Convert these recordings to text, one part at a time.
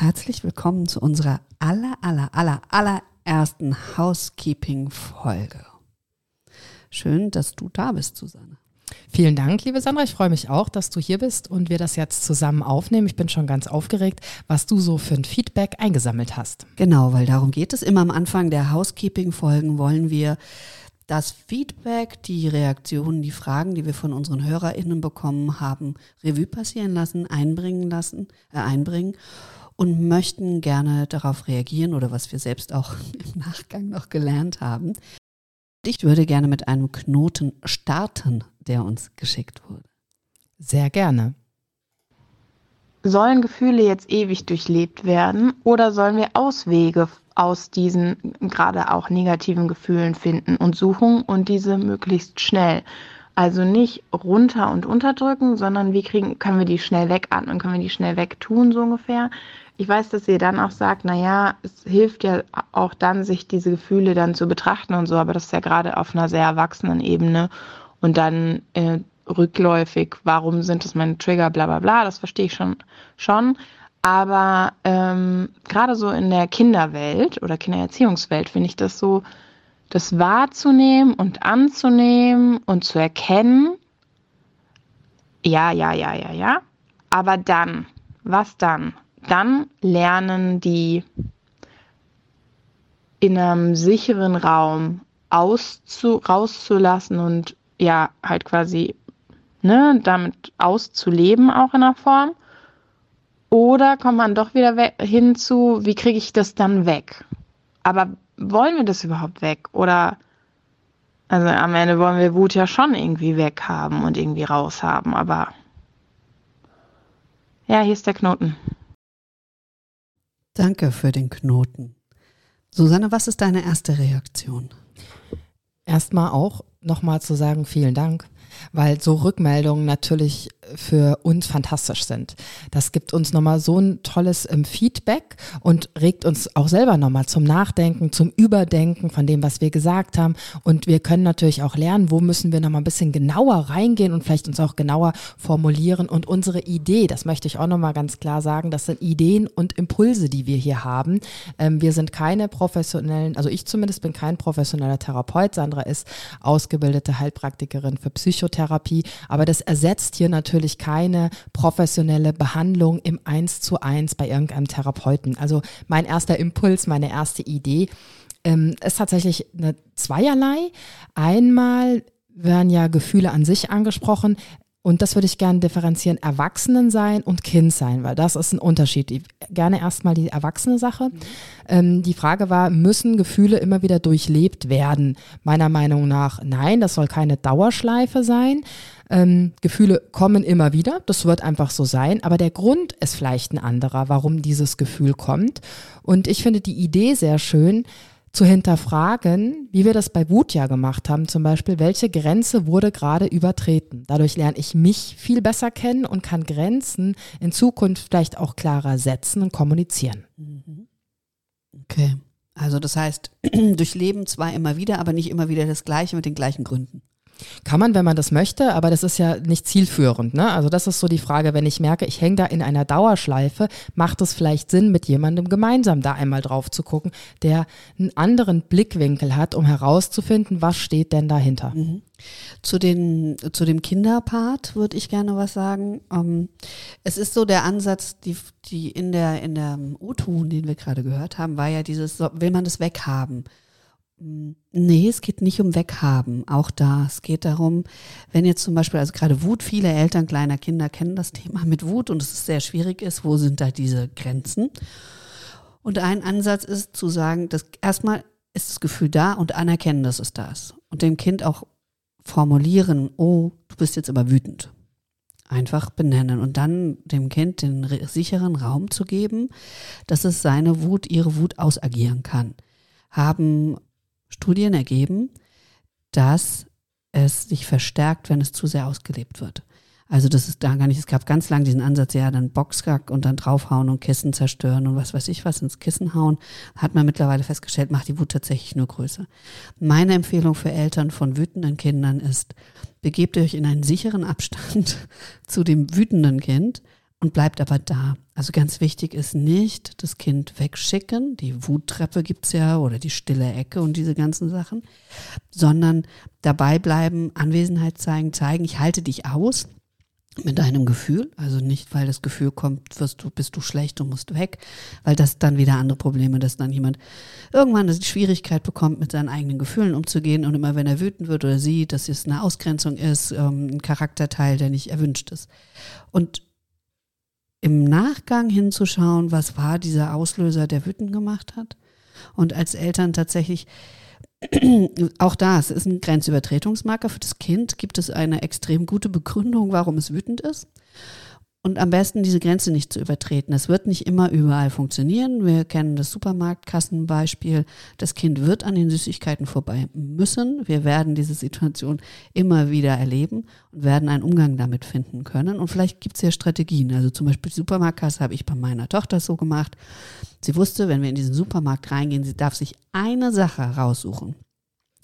Herzlich willkommen zu unserer aller, aller, aller, allerersten Housekeeping-Folge. Schön, dass du da bist, Susanne. Vielen Dank, liebe Sandra. Ich freue mich auch, dass du hier bist und wir das jetzt zusammen aufnehmen. Ich bin schon ganz aufgeregt, was du so für ein Feedback eingesammelt hast. Genau, weil darum geht es. Immer am Anfang der Housekeeping-Folgen wollen wir das Feedback, die Reaktionen, die Fragen, die wir von unseren HörerInnen bekommen haben, Revue passieren lassen, einbringen lassen, äh, einbringen und möchten gerne darauf reagieren oder was wir selbst auch im Nachgang noch gelernt haben. Ich würde gerne mit einem Knoten starten, der uns geschickt wurde. Sehr gerne. Sollen Gefühle jetzt ewig durchlebt werden oder sollen wir Auswege aus diesen gerade auch negativen Gefühlen finden und suchen und diese möglichst schnell? Also nicht runter und unterdrücken, sondern wie kriegen, können wir die schnell wegatmen, können wir die schnell wegtun, so ungefähr. Ich weiß, dass ihr dann auch sagt, naja, es hilft ja auch dann, sich diese Gefühle dann zu betrachten und so, aber das ist ja gerade auf einer sehr erwachsenen Ebene und dann äh, rückläufig, warum sind das meine Trigger, bla bla bla, das verstehe ich schon, schon. Aber ähm, gerade so in der Kinderwelt oder Kindererziehungswelt finde ich das so, das wahrzunehmen und anzunehmen und zu erkennen, ja, ja, ja, ja, ja, aber dann, was dann? dann lernen die in einem sicheren Raum auszu, rauszulassen und ja, halt quasi ne, damit auszuleben auch in einer Form. Oder kommt man doch wieder hinzu, wie kriege ich das dann weg? Aber wollen wir das überhaupt weg? Oder also am Ende wollen wir Wut ja schon irgendwie weghaben und irgendwie raushaben, aber ja, hier ist der Knoten. Danke für den Knoten. Susanne, was ist deine erste Reaktion? Erstmal auch nochmal zu sagen, vielen Dank weil so Rückmeldungen natürlich für uns fantastisch sind. Das gibt uns nochmal so ein tolles ähm, Feedback und regt uns auch selber nochmal zum Nachdenken, zum Überdenken von dem, was wir gesagt haben. Und wir können natürlich auch lernen, wo müssen wir nochmal ein bisschen genauer reingehen und vielleicht uns auch genauer formulieren. Und unsere Idee, das möchte ich auch nochmal ganz klar sagen, das sind Ideen und Impulse, die wir hier haben. Ähm, wir sind keine professionellen, also ich zumindest bin kein professioneller Therapeut. Sandra ist ausgebildete Heilpraktikerin für Psychotherapie. Psychotherapie, aber das ersetzt hier natürlich keine professionelle Behandlung im Eins zu eins bei irgendeinem Therapeuten. Also mein erster Impuls, meine erste Idee ähm, ist tatsächlich eine zweierlei. Einmal werden ja Gefühle an sich angesprochen. Und das würde ich gerne differenzieren, Erwachsenen sein und Kind sein, weil das ist ein Unterschied. Ich, gerne erstmal die erwachsene Sache. Mhm. Ähm, die Frage war, müssen Gefühle immer wieder durchlebt werden? Meiner Meinung nach nein, das soll keine Dauerschleife sein. Ähm, Gefühle kommen immer wieder, das wird einfach so sein, aber der Grund ist vielleicht ein anderer, warum dieses Gefühl kommt. Und ich finde die Idee sehr schön, zu hinterfragen, wie wir das bei Wut ja gemacht haben, zum Beispiel, welche Grenze wurde gerade übertreten. Dadurch lerne ich mich viel besser kennen und kann Grenzen in Zukunft vielleicht auch klarer setzen und kommunizieren. Mhm. Okay. Also das heißt, durchleben zwar immer wieder, aber nicht immer wieder das Gleiche mit den gleichen Gründen. Kann man, wenn man das möchte, aber das ist ja nicht zielführend. Ne? Also das ist so die Frage, wenn ich merke, ich hänge da in einer Dauerschleife, macht es vielleicht Sinn, mit jemandem gemeinsam da einmal drauf zu gucken, der einen anderen Blickwinkel hat, um herauszufinden, was steht denn dahinter. Mhm. Zu, den, zu dem Kinderpart würde ich gerne was sagen. Ähm, es ist so der Ansatz, die, die in der, in der O-Ton, den wir gerade gehört haben, war ja dieses, will man das weghaben? Nee, es geht nicht um Weghaben, auch da. Es geht darum, wenn jetzt zum Beispiel, also gerade Wut, viele Eltern kleiner Kinder kennen das Thema mit Wut und es ist sehr schwierig ist, wo sind da diese Grenzen? Und ein Ansatz ist zu sagen, dass erstmal ist das Gefühl da und anerkennen, dass es da ist. Und dem Kind auch formulieren, oh, du bist jetzt aber wütend. einfach benennen und dann dem Kind den sicheren Raum zu geben, dass es seine Wut, ihre Wut ausagieren kann. Haben Studien ergeben, dass es sich verstärkt, wenn es zu sehr ausgelebt wird. Also das ist da gar nicht, es gab ganz lang diesen Ansatz, ja, dann Boxkack und dann draufhauen und Kissen zerstören und was weiß ich was ins Kissen hauen. Hat man mittlerweile festgestellt, macht die Wut tatsächlich nur größer. Meine Empfehlung für Eltern von wütenden Kindern ist, begebt euch in einen sicheren Abstand zu dem wütenden Kind und bleibt aber da. Also ganz wichtig ist nicht das Kind wegschicken, die Wuttreppe gibt's ja oder die stille Ecke und diese ganzen Sachen, sondern dabei bleiben, Anwesenheit zeigen, zeigen, ich halte dich aus mit deinem Gefühl, also nicht, weil das Gefühl kommt, wirst du, bist du schlecht und musst weg, weil das dann wieder andere Probleme, dass dann jemand irgendwann eine Schwierigkeit bekommt, mit seinen eigenen Gefühlen umzugehen und immer wenn er wütend wird oder sieht, dass es eine Ausgrenzung ist, ähm, ein Charakterteil, der nicht erwünscht ist. Und im Nachgang hinzuschauen, was war dieser Auslöser, der wütend gemacht hat und als Eltern tatsächlich auch da, es ist ein Grenzübertretungsmarker für das Kind. Gibt es eine extrem gute Begründung, warum es wütend ist? Und am besten diese Grenze nicht zu übertreten. Es wird nicht immer überall funktionieren. Wir kennen das Supermarktkassenbeispiel. Das Kind wird an den Süßigkeiten vorbei müssen. Wir werden diese Situation immer wieder erleben und werden einen Umgang damit finden können. Und vielleicht gibt es ja Strategien. Also zum Beispiel die Supermarktkasse habe ich bei meiner Tochter so gemacht. Sie wusste, wenn wir in diesen Supermarkt reingehen, sie darf sich eine Sache raussuchen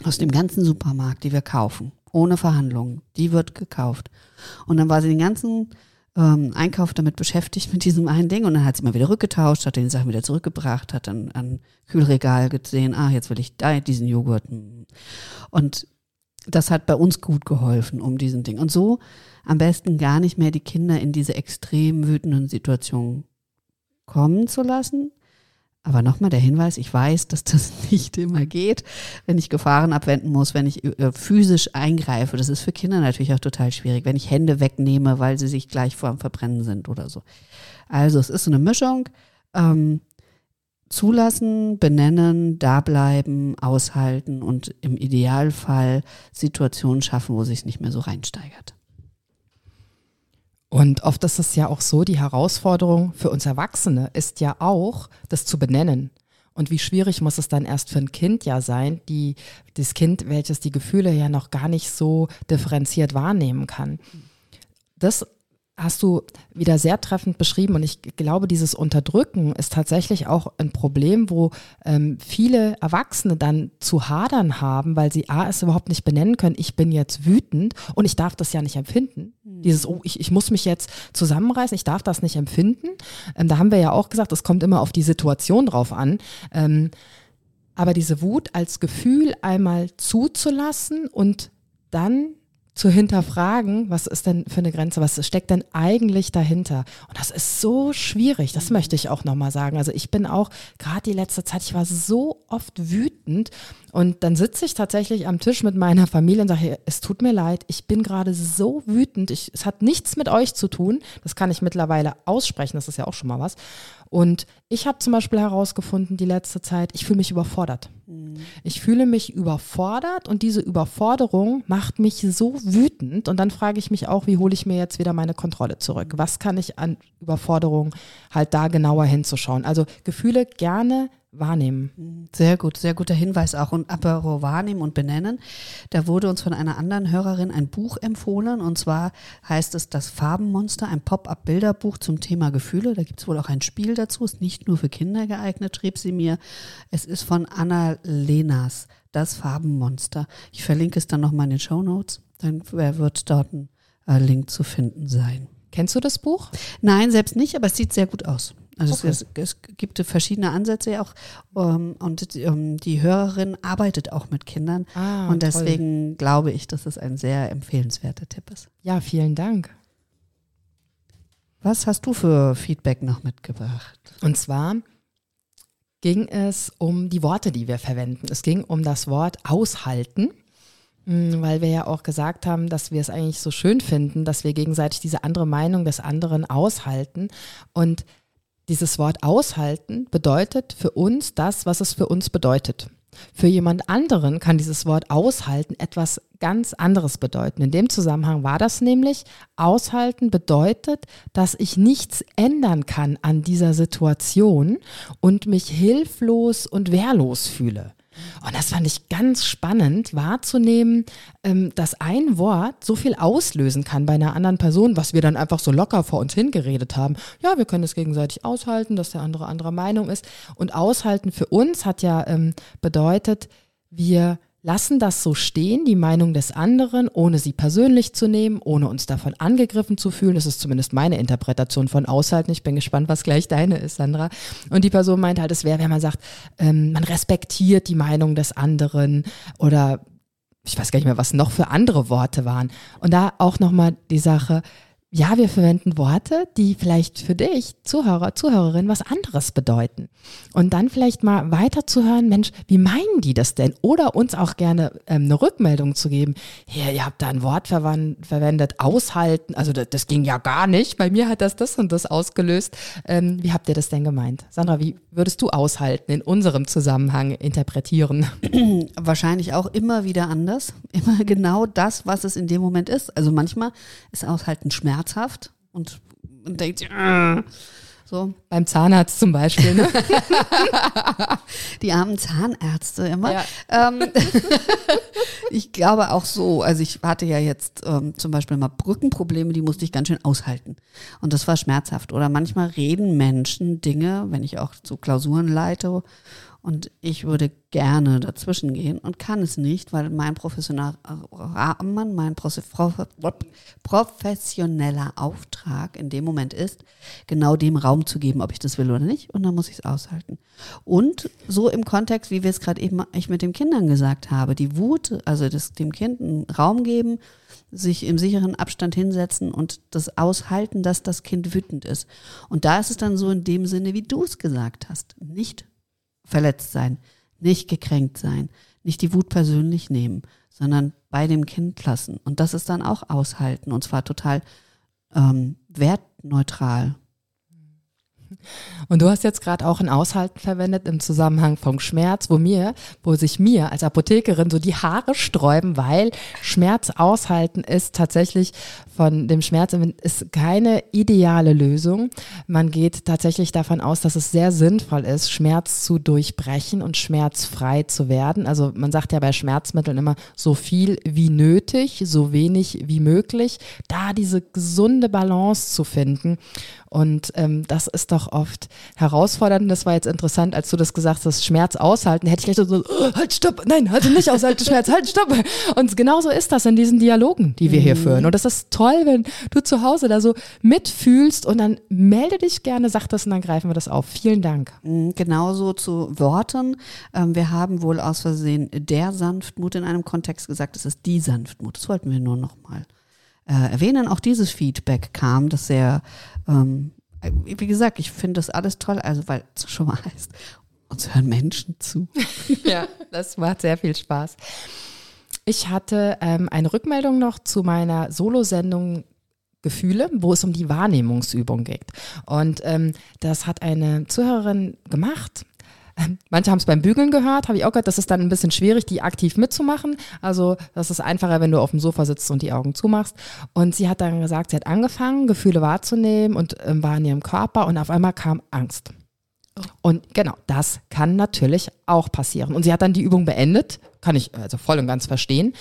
aus dem ganzen Supermarkt, die wir kaufen, ohne Verhandlungen. Die wird gekauft. Und dann war sie den ganzen ähm, Einkauf damit beschäftigt mit diesem einen Ding und dann hat sie mal wieder rückgetauscht, hat den Sachen wieder zurückgebracht, hat dann an Kühlregal gesehen, ah, jetzt will ich da diesen Joghurt. Und das hat bei uns gut geholfen um diesen Ding. Und so am besten gar nicht mehr die Kinder in diese extrem wütenden Situationen kommen zu lassen, aber nochmal der Hinweis, ich weiß, dass das nicht immer geht, wenn ich Gefahren abwenden muss, wenn ich äh, physisch eingreife. Das ist für Kinder natürlich auch total schwierig, wenn ich Hände wegnehme, weil sie sich gleich vor dem Verbrennen sind oder so. Also es ist so eine Mischung. Ähm, zulassen, benennen, da bleiben, aushalten und im Idealfall Situationen schaffen, wo sich nicht mehr so reinsteigert. Und oft ist es ja auch so, die Herausforderung für uns Erwachsene ist ja auch, das zu benennen. Und wie schwierig muss es dann erst für ein Kind ja sein, die, das Kind, welches die Gefühle ja noch gar nicht so differenziert wahrnehmen kann. Das hast du wieder sehr treffend beschrieben und ich glaube, dieses Unterdrücken ist tatsächlich auch ein Problem, wo ähm, viele Erwachsene dann zu hadern haben, weil sie A, es überhaupt nicht benennen können, ich bin jetzt wütend und ich darf das ja nicht empfinden. Mhm. Dieses, oh, ich, ich muss mich jetzt zusammenreißen, ich darf das nicht empfinden. Ähm, da haben wir ja auch gesagt, es kommt immer auf die Situation drauf an. Ähm, aber diese Wut als Gefühl einmal zuzulassen und dann zu hinterfragen, was ist denn für eine Grenze, was steckt denn eigentlich dahinter? Und das ist so schwierig, das möchte ich auch nochmal sagen. Also ich bin auch, gerade die letzte Zeit, ich war so oft wütend und dann sitze ich tatsächlich am Tisch mit meiner Familie und sage, es tut mir leid, ich bin gerade so wütend, ich, es hat nichts mit euch zu tun, das kann ich mittlerweile aussprechen, das ist ja auch schon mal was. Und ich habe zum Beispiel herausgefunden, die letzte Zeit, ich fühle mich überfordert. Mhm. Ich fühle mich überfordert und diese Überforderung macht mich so wütend. Und dann frage ich mich auch, wie hole ich mir jetzt wieder meine Kontrolle zurück? Was kann ich an Überforderung halt da genauer hinzuschauen? Also Gefühle gerne wahrnehmen. Sehr gut, sehr guter Hinweis auch. Und apropos wahrnehmen und benennen, da wurde uns von einer anderen Hörerin ein Buch empfohlen. Und zwar heißt es Das Farbenmonster, ein Pop-up-Bilderbuch zum Thema Gefühle. Da gibt es wohl auch ein Spiel dazu, ist nicht nur für Kinder geeignet, schrieb sie mir. Es ist von Anna Lenas, Das Farbenmonster. Ich verlinke es dann nochmal in den Show Notes. Dann wird dort ein äh, Link zu finden sein. Kennst du das Buch? Nein, selbst nicht, aber es sieht sehr gut aus. Also okay. es, es, gibt verschiedene Ansätze auch um, und um, die Hörerin arbeitet auch mit Kindern ah, und deswegen toll. glaube ich, dass es ein sehr empfehlenswerter Tipp ist. Ja, vielen Dank. Was hast du für Feedback noch mitgebracht? Und zwar ging es um die Worte, die wir verwenden. Es ging um das Wort aushalten, hm, weil wir ja auch gesagt haben, dass wir es eigentlich so schön finden, dass wir gegenseitig diese andere Meinung des anderen aushalten und dieses Wort aushalten bedeutet für uns das, was es für uns bedeutet. Für jemand anderen kann dieses Wort aushalten etwas ganz anderes bedeuten. In dem Zusammenhang war das nämlich, aushalten bedeutet, dass ich nichts ändern kann an dieser Situation und mich hilflos und wehrlos fühle. Und das fand ich ganz spannend wahrzunehmen, ähm, dass ein Wort so viel auslösen kann bei einer anderen Person, was wir dann einfach so locker vor uns hingeredet haben. Ja, wir können es gegenseitig aushalten, dass der andere anderer Meinung ist. Und aushalten für uns hat ja ähm, bedeutet, wir lassen das so stehen, die Meinung des anderen, ohne sie persönlich zu nehmen, ohne uns davon angegriffen zu fühlen. Das ist zumindest meine Interpretation von Aushalten. Ich bin gespannt, was gleich deine ist, Sandra. Und die Person meint halt, es wäre, wenn man sagt, ähm, man respektiert die Meinung des anderen oder ich weiß gar nicht mehr, was noch für andere Worte waren. Und da auch nochmal die Sache, ja, wir verwenden Worte, die vielleicht für dich, Zuhörer, Zuhörerin, was anderes bedeuten. Und dann vielleicht mal weiterzuhören, Mensch, wie meinen die das denn? Oder uns auch gerne ähm, eine Rückmeldung zu geben. Hier, ihr habt da ein Wort verwendet, aushalten. Also das, das, ging ja gar nicht. Bei mir hat das das und das ausgelöst. Ähm, wie habt ihr das denn gemeint? Sandra, wie würdest du aushalten in unserem Zusammenhang interpretieren? Wahrscheinlich auch immer wieder anders. Immer genau das, was es in dem Moment ist. Also manchmal ist aushalten Schmerz schmerzhaft und, und denkt, äh, so. Beim Zahnarzt zum Beispiel. Ne? Die armen Zahnärzte immer. Ja. Ähm, ich glaube auch so. Also ich hatte ja jetzt ähm, zum Beispiel mal Brückenprobleme, die musste ich ganz schön aushalten. Und das war schmerzhaft. Oder manchmal reden Menschen Dinge, wenn ich auch so Klausuren leite und ich würde gerne dazwischen gehen und kann es nicht, weil mein professioneller Rahmen, mein professioneller Auftrag in dem Moment ist, genau dem Raum zu geben, ob ich das will oder nicht. Und dann muss ich es aushalten. Und so im Kontext, wie wir es gerade eben ich mit den Kindern gesagt habe, die Wut, also das, dem Kind einen Raum geben, sich im sicheren Abstand hinsetzen und das aushalten, dass das Kind wütend ist. Und da ist es dann so in dem Sinne, wie du es gesagt hast, nicht verletzt sein, nicht gekränkt sein, nicht die Wut persönlich nehmen, sondern bei dem Kind lassen. Und das ist dann auch aushalten und zwar total ähm, wertneutral. Und du hast jetzt gerade auch ein Aushalten verwendet im Zusammenhang vom Schmerz, wo mir, wo sich mir als Apothekerin so die Haare sträuben, weil Schmerz aushalten ist tatsächlich von dem Schmerz ist keine ideale Lösung. Man geht tatsächlich davon aus, dass es sehr sinnvoll ist, Schmerz zu durchbrechen und schmerzfrei zu werden. Also man sagt ja bei Schmerzmitteln immer so viel wie nötig, so wenig wie möglich, da diese gesunde Balance zu finden. Und ähm, das ist doch oft herausfordernd. Das war jetzt interessant, als du das gesagt hast, Schmerz aushalten. Hätte ich gleich so, oh, halt, stopp, nein, halt nicht aushalten, Schmerz, halt, stopp. Und genauso ist das in diesen Dialogen, die wir mhm. hier führen. Und das ist toll, wenn du zu Hause da so mitfühlst und dann melde dich gerne, sag das und dann greifen wir das auf. Vielen Dank. Mhm, genauso zu Worten. Ähm, wir haben wohl aus Versehen der Sanftmut in einem Kontext gesagt, es ist die Sanftmut. Das wollten wir nur noch mal äh, erwähnen. Auch dieses Feedback kam, das sehr, ähm, wie gesagt, ich finde das alles toll, also weil es schon mal heißt, uns hören Menschen zu. ja, das macht sehr viel Spaß. Ich hatte ähm, eine Rückmeldung noch zu meiner Solo-Sendung Gefühle, wo es um die Wahrnehmungsübung geht. Und ähm, das hat eine Zuhörerin gemacht Manche haben es beim Bügeln gehört, habe ich auch gehört. Das ist dann ein bisschen schwierig, die aktiv mitzumachen. Also das ist einfacher, wenn du auf dem Sofa sitzt und die Augen zumachst. Und sie hat dann gesagt, sie hat angefangen, Gefühle wahrzunehmen und ähm, war in ihrem Körper und auf einmal kam Angst. Oh. Und genau, das kann natürlich auch passieren. Und sie hat dann die Übung beendet, kann ich also voll und ganz verstehen.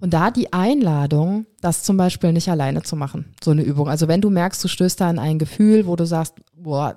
Und da die Einladung, das zum Beispiel nicht alleine zu machen, so eine Übung. Also wenn du merkst, du stößt da an ein Gefühl, wo du sagst, boah,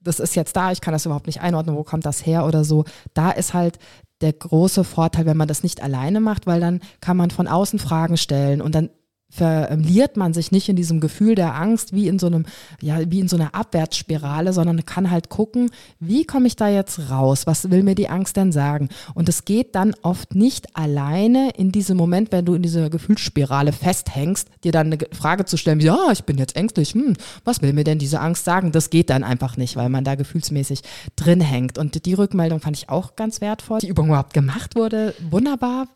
das ist jetzt da, ich kann das überhaupt nicht einordnen, wo kommt das her oder so. Da ist halt der große Vorteil, wenn man das nicht alleine macht, weil dann kann man von außen Fragen stellen und dann verliert man sich nicht in diesem Gefühl der Angst wie in so einem, ja, wie in so einer Abwärtsspirale, sondern kann halt gucken, wie komme ich da jetzt raus? Was will mir die Angst denn sagen? Und es geht dann oft nicht alleine in diesem Moment, wenn du in dieser Gefühlsspirale festhängst, dir dann eine Frage zu stellen, wie, ja, ich bin jetzt ängstlich, hm, was will mir denn diese Angst sagen? Das geht dann einfach nicht, weil man da gefühlsmäßig drin hängt. Und die Rückmeldung fand ich auch ganz wertvoll. Die Übung überhaupt gemacht wurde, wunderbar,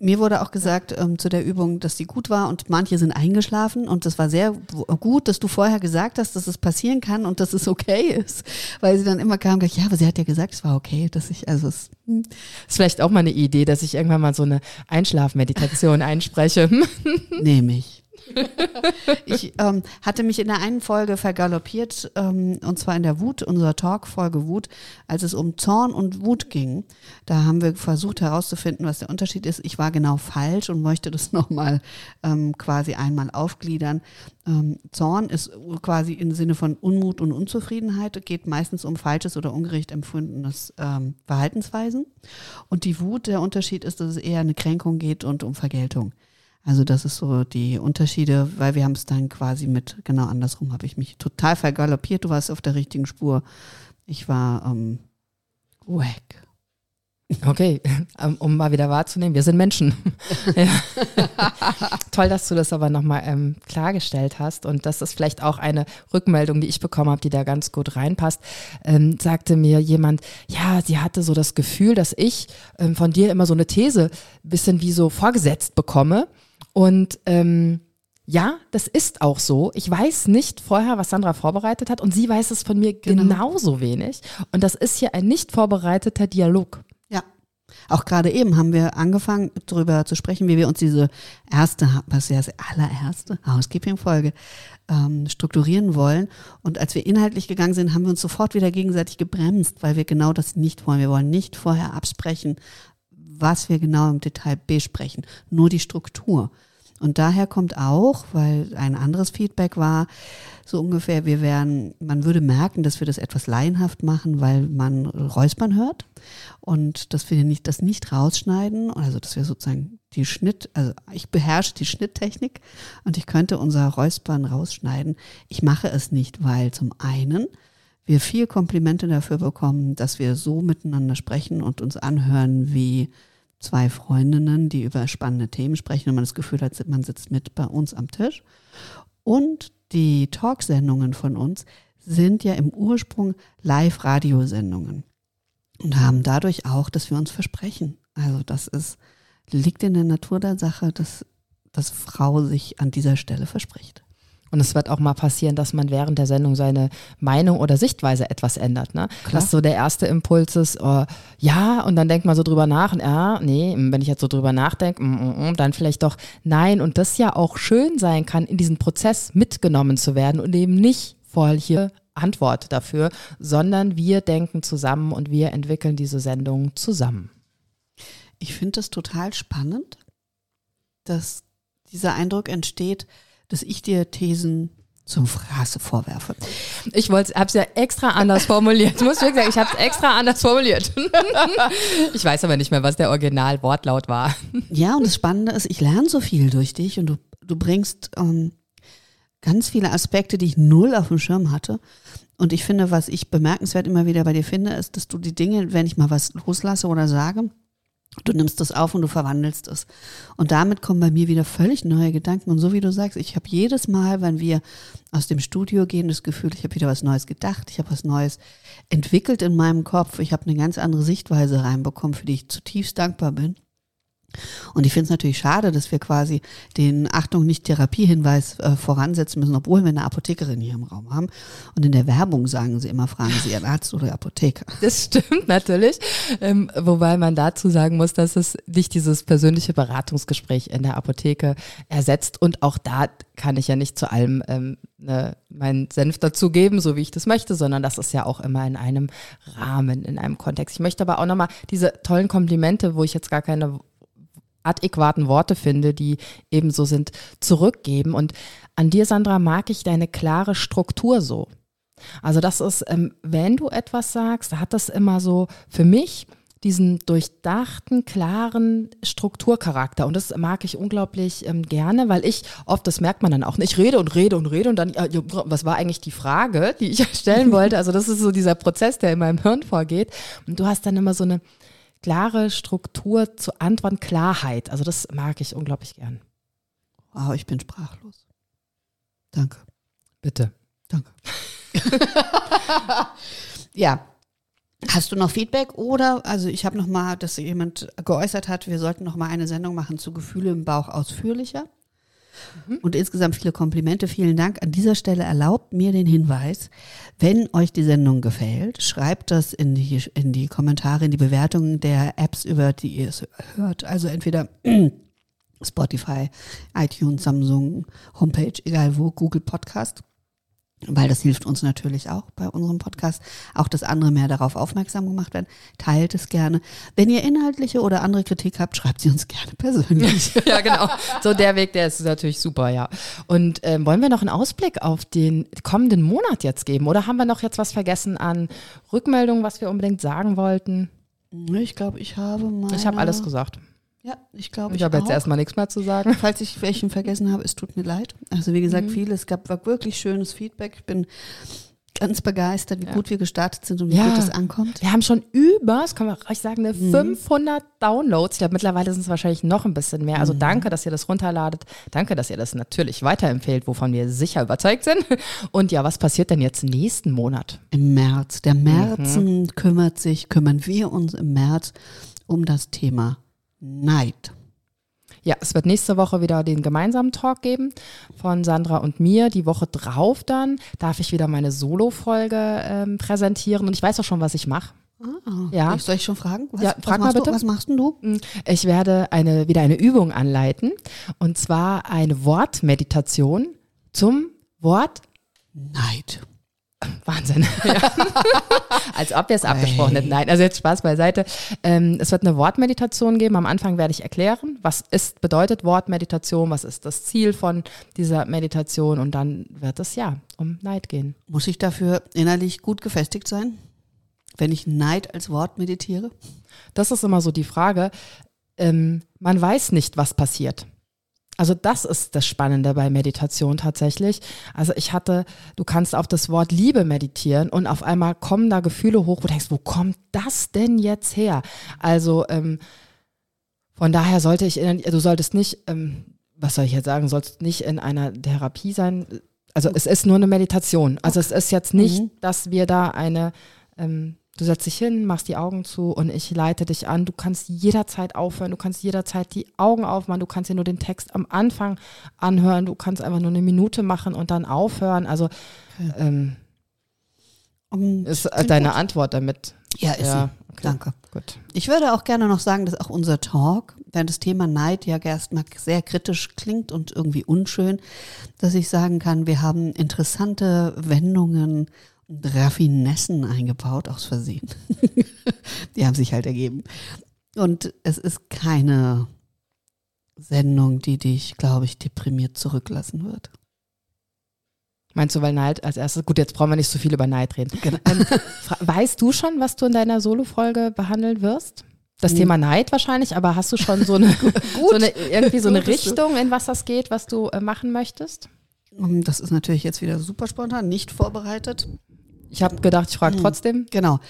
Mir wurde auch gesagt ähm, zu der Übung, dass die gut war und manche sind eingeschlafen und das war sehr gut, dass du vorher gesagt hast, dass es passieren kann und dass es okay ist, weil sie dann immer kam, gleich, ja, aber sie hat ja gesagt, es war okay, dass ich, also es hm. ist vielleicht auch mal eine Idee, dass ich irgendwann mal so eine Einschlafmeditation einspreche. Nehme ich. ich ähm, hatte mich in der einen Folge vergaloppiert, ähm, und zwar in der Wut, unserer Talk-Folge Wut, als es um Zorn und Wut ging. Da haben wir versucht herauszufinden, was der Unterschied ist. Ich war genau falsch und möchte das nochmal ähm, quasi einmal aufgliedern. Ähm, Zorn ist quasi im Sinne von Unmut und Unzufriedenheit, geht meistens um falsches oder ungerecht empfundenes ähm, Verhaltensweisen. Und die Wut, der Unterschied ist, dass es eher eine Kränkung geht und um Vergeltung. Also das ist so die Unterschiede, weil wir haben es dann quasi mit, genau andersrum, habe ich mich total vergaloppiert. Du warst auf der richtigen Spur. Ich war ähm, wack. Okay, ähm, um mal wieder wahrzunehmen, wir sind Menschen. Toll, dass du das aber nochmal ähm, klargestellt hast. Und das ist vielleicht auch eine Rückmeldung, die ich bekommen habe, die da ganz gut reinpasst. Ähm, sagte mir jemand, ja, sie hatte so das Gefühl, dass ich ähm, von dir immer so eine These bisschen wie so vorgesetzt bekomme. Und ähm, ja, das ist auch so. Ich weiß nicht vorher, was Sandra vorbereitet hat und sie weiß es von mir genau. genauso wenig. Und das ist hier ein nicht vorbereiteter Dialog. Ja. Auch gerade eben haben wir angefangen, darüber zu sprechen, wie wir uns diese erste, was ja das allererste Housekeeping-Folge ähm, strukturieren wollen. Und als wir inhaltlich gegangen sind, haben wir uns sofort wieder gegenseitig gebremst, weil wir genau das nicht wollen. Wir wollen nicht vorher absprechen, was wir genau im Detail besprechen, nur die Struktur. Und daher kommt auch, weil ein anderes Feedback war, so ungefähr, wir wären, man würde merken, dass wir das etwas laienhaft machen, weil man Räuspern hört und dass wir nicht, das nicht rausschneiden, also dass wir sozusagen die Schnitt, also ich beherrsche die Schnitttechnik und ich könnte unser Räuspern rausschneiden. Ich mache es nicht, weil zum einen wir viel Komplimente dafür bekommen, dass wir so miteinander sprechen und uns anhören wie zwei Freundinnen, die über spannende Themen sprechen und man das Gefühl hat, man sitzt mit bei uns am Tisch. Und die Talksendungen von uns sind ja im Ursprung Live-Radiosendungen und haben dadurch auch, dass wir uns versprechen. Also das ist, liegt in der Natur der Sache, dass, dass Frau sich an dieser Stelle verspricht. Und es wird auch mal passieren, dass man während der Sendung seine Meinung oder Sichtweise etwas ändert. Ne? Dass so der erste Impuls ist, oh, ja, und dann denkt man so drüber nach, ja, nee, wenn ich jetzt so drüber nachdenke, mm, mm, dann vielleicht doch nein. Und das ja auch schön sein kann, in diesen Prozess mitgenommen zu werden und eben nicht voll hier Antwort dafür, sondern wir denken zusammen und wir entwickeln diese Sendung zusammen. Ich finde es total spannend, dass dieser Eindruck entsteht, dass ich dir Thesen zum Fraße vorwerfe. Ich wollte, habe es ja extra anders formuliert. Ich muss wirklich sagen, ich habe es extra anders formuliert. Ich weiß aber nicht mehr, was der Original-Wortlaut war. Ja, und das Spannende ist, ich lerne so viel durch dich und du, du bringst ähm, ganz viele Aspekte, die ich null auf dem Schirm hatte. Und ich finde, was ich bemerkenswert immer wieder bei dir finde, ist, dass du die Dinge, wenn ich mal was loslasse oder sage, Du nimmst das auf und du verwandelst es. Und damit kommen bei mir wieder völlig neue Gedanken. Und so wie du sagst, ich habe jedes Mal, wenn wir aus dem Studio gehen, das Gefühl, ich habe wieder was Neues gedacht, ich habe was Neues entwickelt in meinem Kopf, ich habe eine ganz andere Sichtweise reinbekommen, für die ich zutiefst dankbar bin. Und ich finde es natürlich schade, dass wir quasi den Achtung nicht Therapiehinweis äh, voransetzen müssen, obwohl wir eine Apothekerin hier im Raum haben. Und in der Werbung sagen sie immer, fragen Sie Ihren Arzt oder Apotheker. Das stimmt natürlich. Ähm, wobei man dazu sagen muss, dass es nicht dieses persönliche Beratungsgespräch in der Apotheke ersetzt. Und auch da kann ich ja nicht zu allem ähm, ne, meinen Senf dazugeben, so wie ich das möchte, sondern das ist ja auch immer in einem Rahmen, in einem Kontext. Ich möchte aber auch nochmal diese tollen Komplimente, wo ich jetzt gar keine adäquaten Worte finde, die ebenso sind, zurückgeben. Und an dir, Sandra, mag ich deine klare Struktur so. Also das ist, ähm, wenn du etwas sagst, hat das immer so für mich diesen durchdachten, klaren Strukturcharakter. Und das mag ich unglaublich ähm, gerne, weil ich oft, das merkt man dann auch, ich rede und rede und rede und dann, ja, was war eigentlich die Frage, die ich stellen wollte? Also das ist so dieser Prozess, der in meinem Hirn vorgeht. Und du hast dann immer so eine klare Struktur zu antworten, Klarheit. Also das mag ich unglaublich gern. Wow, ich bin sprachlos. Danke. Bitte. Danke. ja. Hast du noch Feedback oder, also ich habe noch mal, dass jemand geäußert hat, wir sollten noch mal eine Sendung machen zu Gefühle im Bauch ausführlicher. Mhm. Und insgesamt viele Komplimente. Vielen Dank. An dieser Stelle erlaubt mir den Hinweis, wenn euch die Sendung gefällt, schreibt das in die, in die Kommentare, in die Bewertungen der Apps, über die ihr es hört. Also entweder Spotify, iTunes, Samsung, Homepage, egal wo, Google Podcast weil das hilft uns natürlich auch bei unserem Podcast, auch dass andere mehr darauf aufmerksam gemacht werden. Teilt es gerne. Wenn ihr inhaltliche oder andere Kritik habt, schreibt sie uns gerne persönlich. ja, genau. So der Weg, der ist natürlich super, ja. Und ähm, wollen wir noch einen Ausblick auf den kommenden Monat jetzt geben? Oder haben wir noch jetzt was vergessen an Rückmeldungen, was wir unbedingt sagen wollten? Ich glaube, ich habe meine... Ich habe alles gesagt. Ja, ich glaube. Ich, ich habe jetzt erstmal nichts mehr zu sagen. Falls ich welchen vergessen habe, es tut mir leid. Also wie gesagt, mhm. viel. Es gab wirklich schönes Feedback. Ich bin ganz begeistert, wie ja. gut wir gestartet sind und wie ja. gut es ankommt. Wir haben schon über, das kann man recht sagen, eine mhm. 500 Downloads. Ich glaube, mittlerweile sind es wahrscheinlich noch ein bisschen mehr. Also mhm. danke, dass ihr das runterladet. Danke, dass ihr das natürlich weiterempfehlt, wovon wir sicher überzeugt sind. Und ja, was passiert denn jetzt nächsten Monat? Im März. Der März mhm. kümmert sich, kümmern wir uns im März um das Thema Neid. Ja, es wird nächste Woche wieder den gemeinsamen Talk geben von Sandra und mir. Die Woche drauf dann darf ich wieder meine Solo-Folge ähm, präsentieren und ich weiß auch schon, was ich mache. Ah, ja. Soll ich schon fragen? Was, ja, frag mal bitte. Du? Was machst denn du? Hm, ich werde eine, wieder eine Übung anleiten und zwar eine Wortmeditation zum Wort Neid. Wahnsinn. Ja. Als ob wir es abgesprochen hätten. Nein, also jetzt Spaß beiseite. Ähm, es wird eine Wortmeditation geben. Am Anfang werde ich erklären, was ist, bedeutet Wortmeditation, was ist das Ziel von dieser Meditation und dann wird es ja um Neid gehen. Muss ich dafür innerlich gut gefestigt sein, wenn ich Neid als Wort meditiere? Das ist immer so die Frage. Ähm, man weiß nicht, was passiert. Also das ist das Spannende bei Meditation tatsächlich. Also ich hatte, du kannst auf das Wort Liebe meditieren und auf einmal kommen da Gefühle hoch, wo du denkst, wo kommt das denn jetzt her? Also ähm, von daher sollte ich, in, du solltest nicht, ähm, was soll ich jetzt sagen, sollst nicht in einer Therapie sein. Also es ist nur eine Meditation. Also okay. es ist jetzt nicht, mhm. dass wir da eine ähm, Du setzt dich hin, machst die Augen zu und ich leite dich an. Du kannst jederzeit aufhören, du kannst jederzeit die Augen aufmachen, du kannst dir nur den Text am Anfang anhören, du kannst einfach nur eine Minute machen und dann aufhören. Also ähm, ist deine gut. Antwort damit. Ja, ist ja, okay. Danke. Gut. Ich würde auch gerne noch sagen, dass auch unser Talk, wenn das Thema Neid ja erstmal sehr kritisch klingt und irgendwie unschön, dass ich sagen kann, wir haben interessante Wendungen Raffinessen eingebaut, aus Versehen. die haben sich halt ergeben. Und es ist keine Sendung, die dich, glaube ich, deprimiert zurücklassen wird. Meinst du, weil Neid als erstes, gut, jetzt brauchen wir nicht so viel über Neid reden. Genau. Ähm, weißt du schon, was du in deiner Solo-Folge behandeln wirst? Das mhm. Thema Neid wahrscheinlich, aber hast du schon so eine, so eine irgendwie so eine Richtung, in was das geht, was du äh, machen möchtest? Das ist natürlich jetzt wieder super spontan, nicht vorbereitet. Ich habe gedacht, ich frage hm, trotzdem. Genau.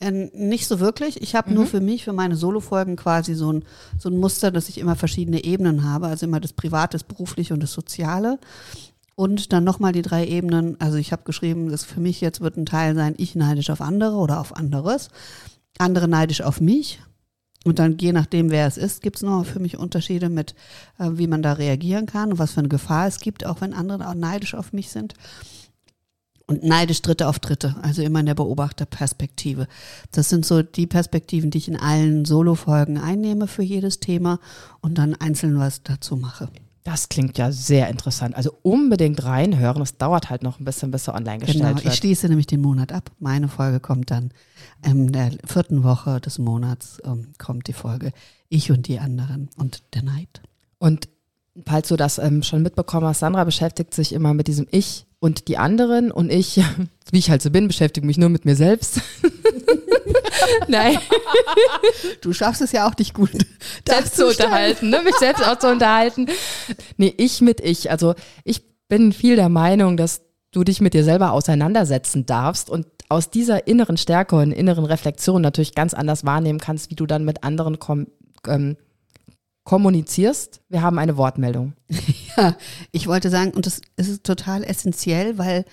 Äh, nicht so wirklich. Ich habe mhm. nur für mich, für meine Solo-Folgen quasi so ein, so ein Muster, dass ich immer verschiedene Ebenen habe. Also immer das Private, das Berufliche und das Soziale. Und dann nochmal die drei Ebenen. Also ich habe geschrieben, dass für mich jetzt wird ein Teil sein, ich neidisch auf andere oder auf anderes. Andere neidisch auf mich. Und dann je nachdem, wer es ist, gibt es noch für mich Unterschiede mit, äh, wie man da reagieren kann und was für eine Gefahr es gibt, auch wenn andere auch neidisch auf mich sind und neidisch Dritte auf Dritte, also immer in der Beobachterperspektive. Das sind so die Perspektiven, die ich in allen Solo-Folgen einnehme für jedes Thema und dann einzeln was dazu mache. Das klingt ja sehr interessant. Also unbedingt reinhören. Es dauert halt noch ein bisschen, bis er online gestellt genau, wird. Ich schließe nämlich den Monat ab. Meine Folge kommt dann in der vierten Woche des Monats ähm, kommt die Folge Ich und die anderen und der Neid. Und falls du das ähm, schon mitbekommen hast, Sandra beschäftigt sich immer mit diesem Ich und die anderen und ich, wie ich halt so bin, beschäftige mich nur mit mir selbst. Nein. Du schaffst es ja auch nicht gut. Selbst zu unterhalten, ne? mich selbst auch zu unterhalten. Nee, ich mit ich. Also ich bin viel der Meinung, dass du dich mit dir selber auseinandersetzen darfst und aus dieser inneren Stärke und inneren Reflexion natürlich ganz anders wahrnehmen kannst, wie du dann mit anderen komm, ähm, kommunizierst. Wir haben eine Wortmeldung. Ja, ich wollte sagen, und das ist total essentiell, weil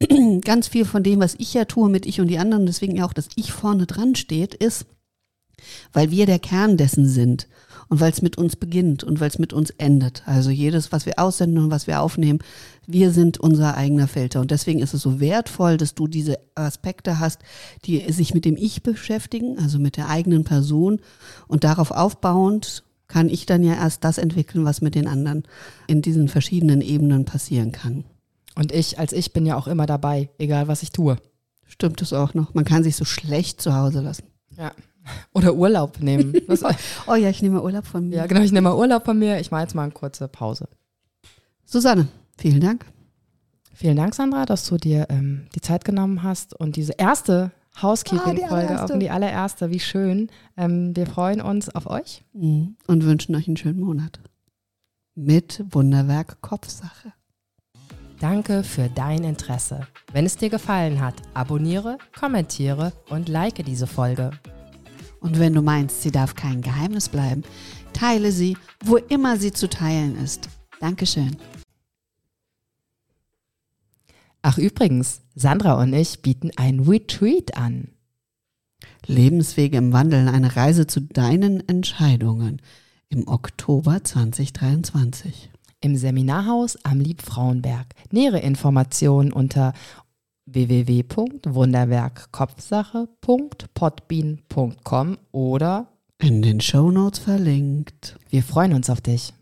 ganz viel von dem, was ich ja tue mit ich und die anderen, deswegen ja auch das Ich vorne dran steht, ist, weil wir der Kern dessen sind und weil es mit uns beginnt und weil es mit uns endet. Also jedes, was wir aussenden und was wir aufnehmen, wir sind unser eigener Filter. Und deswegen ist es so wertvoll, dass du diese Aspekte hast, die sich mit dem Ich beschäftigen, also mit der eigenen Person. Und darauf aufbauend kann ich dann ja erst das entwickeln, was mit den anderen in diesen verschiedenen Ebenen passieren kann. Und ich als ich bin ja auch immer dabei, egal was ich tue. Stimmt es auch noch. Man kann sich so schlecht zu Hause lassen. Ja. Oder Urlaub nehmen. Oh ja, ich nehme Urlaub von mir. ja, genau, ich nehme mal Urlaub von mir. Ich mache jetzt mal eine kurze Pause. Susanne, vielen Dank. Vielen Dank, Sandra, dass du dir ähm, die Zeit genommen hast und diese erste Housekeeping-Folge, Ah, die auch die allererste, wie schön. Ähm, wir freuen uns auf euch. Mhm. Und wünschen euch einen schönen Monat. Mit Wunderwerk Kopfsache. Danke für dein Interesse. Wenn es dir gefallen hat, abonniere, kommentiere und like diese Folge. Und wenn du meinst, sie darf kein Geheimnis bleiben, teile sie, wo immer sie zu teilen ist. Dankeschön. Ach übrigens, Sandra und ich bieten ein Retreat an. Lebenswege im Wandel, eine Reise zu deinen Entscheidungen im Oktober 2023. Im Seminarhaus am Liebfrauenberg. Nähere Informationen unter www.wunderwerkkopfsache.podbean.com oder In den Shownotes verlinkt. wir freuen uns auf dich.